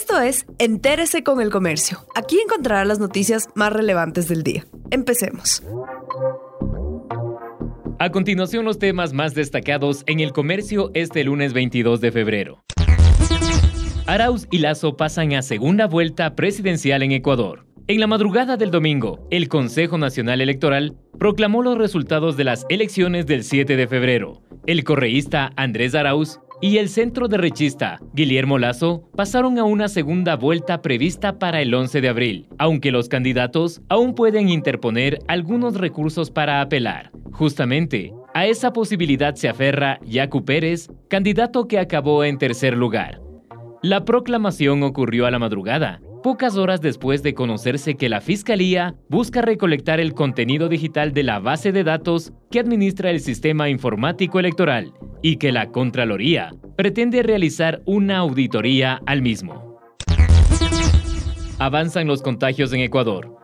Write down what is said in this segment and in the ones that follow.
Esto es Entérese con el Comercio. Aquí encontrará las noticias más relevantes del día. Empecemos. A continuación los temas más destacados en el comercio este lunes 22 de febrero. Arauz y Lazo pasan a segunda vuelta presidencial en Ecuador. En la madrugada del domingo, el Consejo Nacional Electoral proclamó los resultados de las elecciones del 7 de febrero. El correísta Andrés Arauz y el centro derechista Guillermo Lazo pasaron a una segunda vuelta prevista para el 11 de abril, aunque los candidatos aún pueden interponer algunos recursos para apelar. Justamente, a esa posibilidad se aferra Yacu Pérez, candidato que acabó en tercer lugar. La proclamación ocurrió a la madrugada, pocas horas después de conocerse que la Fiscalía busca recolectar el contenido digital de la base de datos que administra el sistema informático electoral y que la Contraloría pretende realizar una auditoría al mismo. Avanzan los contagios en Ecuador.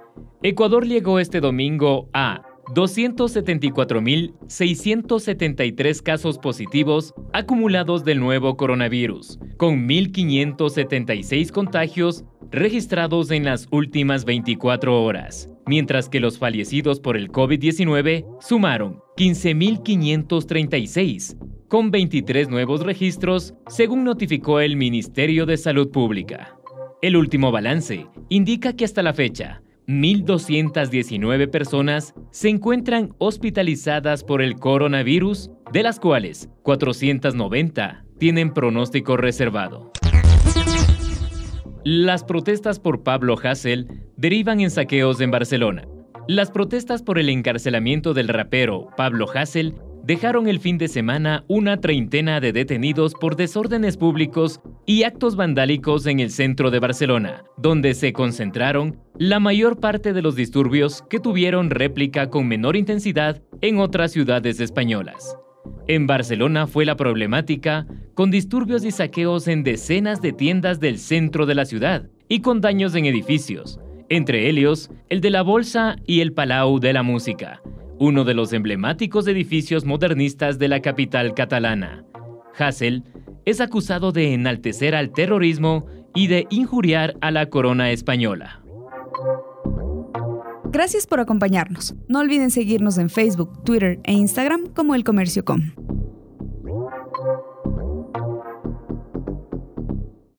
Ecuador llegó este domingo a 274.673 casos positivos acumulados del nuevo coronavirus, con 1.576 contagios registrados en las últimas 24 horas, mientras que los fallecidos por el COVID-19 sumaron 15.536, con 23 nuevos registros, según notificó el Ministerio de Salud Pública. El último balance indica que hasta la fecha, 1.219 personas se encuentran hospitalizadas por el coronavirus, de las cuales 490 tienen pronóstico reservado. Las protestas por Pablo Hassel derivan en saqueos en Barcelona. Las protestas por el encarcelamiento del rapero Pablo Hassel dejaron el fin de semana una treintena de detenidos por desórdenes públicos y actos vandálicos en el centro de Barcelona, donde se concentraron la mayor parte de los disturbios que tuvieron réplica con menor intensidad en otras ciudades españolas. En Barcelona fue la problemática, con disturbios y saqueos en decenas de tiendas del centro de la ciudad y con daños en edificios, entre ellos el de la Bolsa y el Palau de la Música, uno de los emblemáticos edificios modernistas de la capital catalana. Hassel es acusado de enaltecer al terrorismo y de injuriar a la corona española. Gracias por acompañarnos. No olviden seguirnos en Facebook, Twitter e Instagram como El Comercio Com.